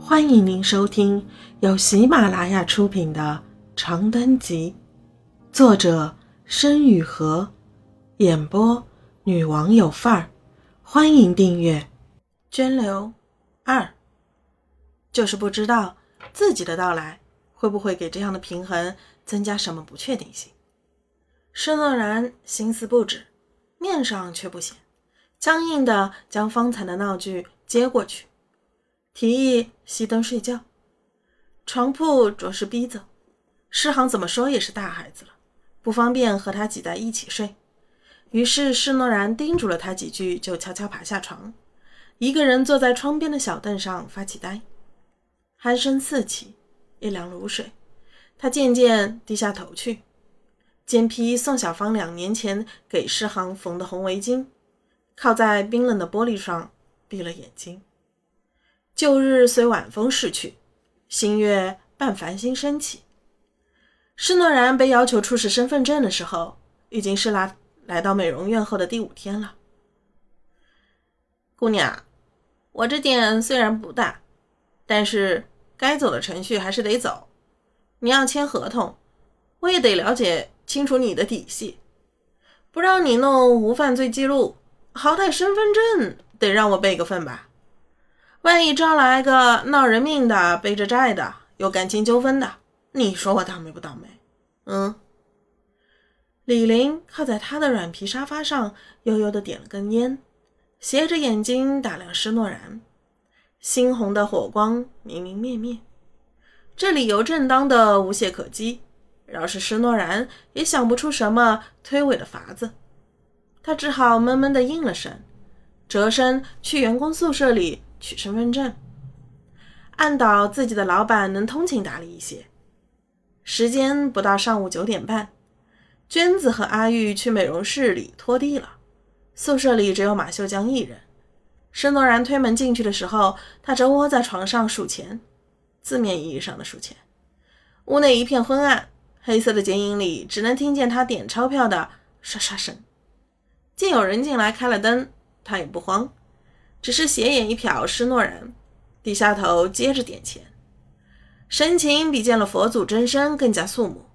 欢迎您收听由喜马拉雅出品的《长灯集》，作者申雨禾，演播女王有范儿。欢迎订阅。涓流二，就是不知道自己的到来会不会给这样的平衡增加什么不确定性。施诺然心思不止，面上却不显，僵硬的将方才的闹剧接过去。提议熄灯睡觉，床铺着实逼仄。诗航怎么说也是大孩子了，不方便和他挤在一起睡。于是施诺然叮嘱了他几句，就悄悄爬下床，一个人坐在窗边的小凳上发起呆。鼾声四起，一凉如水。他渐渐低下头去，肩披宋小芳两年前给诗航缝的红围巾，靠在冰冷的玻璃上，闭了眼睛。旧日随晚风逝去，新月伴繁星升起。施诺然被要求出示身份证的时候，已经是来来到美容院后的第五天了。姑娘，我这店虽然不大，但是该走的程序还是得走。你要签合同，我也得了解清楚你的底细，不让你弄无犯罪记录，好歹身份证得让我备个份吧。万一招来个闹人命的、背着债的、有感情纠纷的，你说我倒霉不倒霉？嗯。李玲靠在他的软皮沙发上，悠悠的点了根烟，斜着眼睛打量施诺然，猩红的火光明明灭灭，这理由正当的无懈可击。饶是施诺然也想不出什么推诿的法子，他只好闷闷的应了声，折身去员工宿舍里。取身份证，暗祷自己的老板能通情达理一些。时间不到上午九点半，娟子和阿玉去美容室里拖地了。宿舍里只有马秀江一人。申诺然推门进去的时候，他正窝在床上数钱，字面意义上的数钱。屋内一片昏暗，黑色的剪影里只能听见他点钞票的刷刷声。见有人进来开了灯，他也不慌。只是斜眼一瞟施诺然，低下头接着点钱，神情比见了佛祖真身更加肃穆。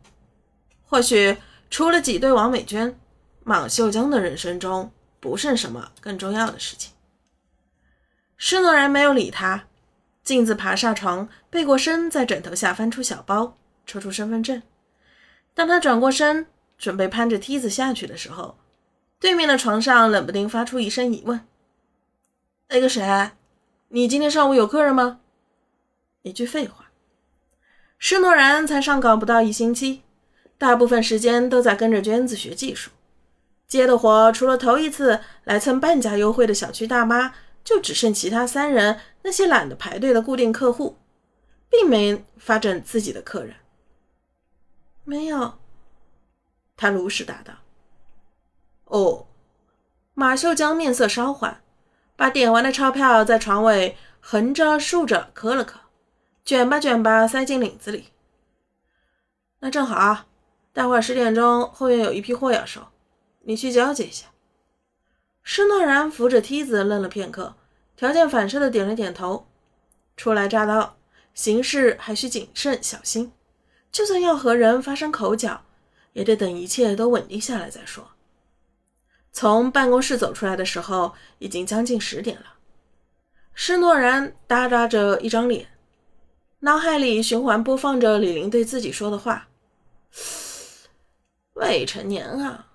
或许除了挤兑王美娟，莽秀江的人生中不剩什么更重要的事情。施诺然没有理他，径自爬上床，背过身，在枕头下翻出小包，抽出身份证。当他转过身，准备攀着梯子下去的时候，对面的床上冷不丁发出一声疑问。那个谁，你今天上午有客人吗？一句废话。施诺然才上岗不到一星期，大部分时间都在跟着娟子学技术。接的活除了头一次来蹭半价优惠的小区大妈，就只剩其他三人那些懒得排队的固定客户，并没发展自己的客人。没有，他如实答道。哦，马秀江面色稍缓。把点完的钞票在床尾横着竖着磕了磕，卷吧卷吧塞进领子里。那正好啊，待会儿十点钟后院有一批货要收，你去交接一下。施诺然扶着梯子愣了片刻，条件反射的点了点头。初来乍到，行事还需谨慎小心，就算要和人发生口角，也得等一切都稳定下来再说。从办公室走出来的时候，已经将近十点了。施诺然耷拉着一张脸，脑海里循环播放着李玲对自己说的话：“未成年啊，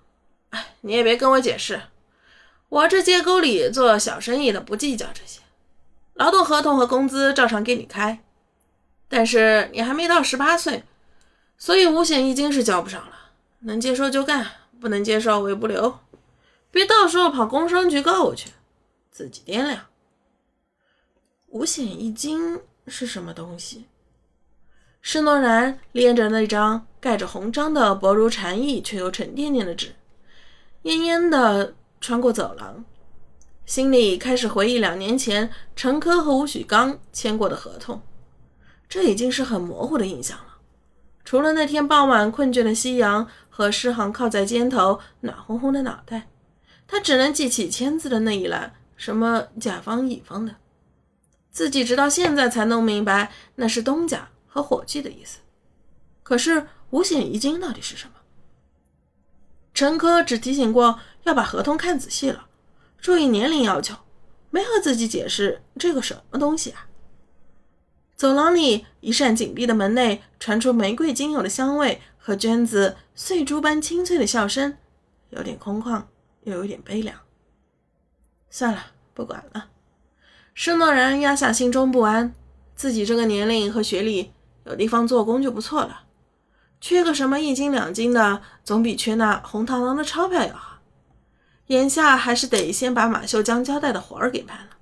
哎，你也别跟我解释，我这街沟里做小生意的不计较这些，劳动合同和工资照常给你开。但是你还没到十八岁，所以五险一金是交不上了。能接受就干，不能接受我也不留。”别到时候跑工商局告我去，自己掂量。五险一金是什么东西？施诺然捏着那张盖着红章的薄如蝉翼却又沉甸甸的纸，恹恹地穿过走廊，心里开始回忆两年前陈科和吴许刚签过的合同。这已经是很模糊的印象了，除了那天傍晚困倦的夕阳和诗航靠在肩头暖烘烘的脑袋。他只能记起签字的那一栏，什么甲方乙方的，自己直到现在才弄明白，那是东家和伙计的意思。可是五险一金到底是什么？陈科只提醒过要把合同看仔细了，注意年龄要求，没和自己解释这个什么东西啊。走廊里一扇紧闭的门内传出玫瑰精油的香味和娟子碎珠般清脆的笑声，有点空旷，又有点悲凉。算了，不管了。施诺然压下心中不安，自己这个年龄和学历，有地方做工就不错了。缺个什么一斤两斤的，总比缺那红堂堂的钞票要好。眼下还是得先把马秀江交代的活儿给办了。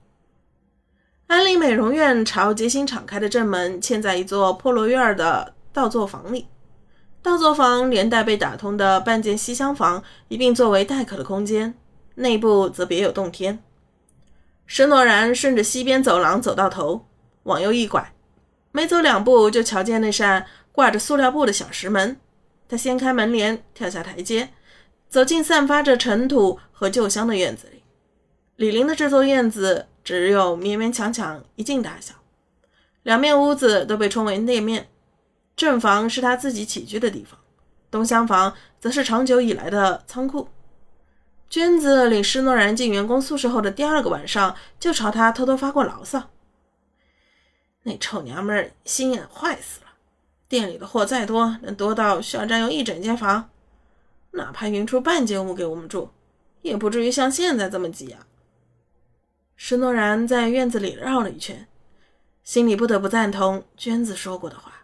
安利美容院朝街心敞开的正门，嵌在一座破落院的倒座房里。大作坊连带被打通的半间西厢房一并作为待客的空间，内部则别有洞天。施诺然顺着西边走廊走到头，往右一拐，没走两步就瞧见那扇挂着塑料布的小石门。他掀开门帘，跳下台阶，走进散发着尘土和旧香的院子里。李林的这座院子。只有勉勉强强一进大小，两面屋子都被称为内面。正房是他自己起居的地方，东厢房则是长久以来的仓库。娟子领施诺然进员工宿舍后的第二个晚上，就朝他偷偷发过牢骚：“那臭娘们儿心眼坏死了，店里的货再多，能多到需要占用一整间房？哪怕匀出半间屋给我们住，也不至于像现在这么挤啊！”施诺然在院子里绕了一圈，心里不得不赞同娟子说过的话。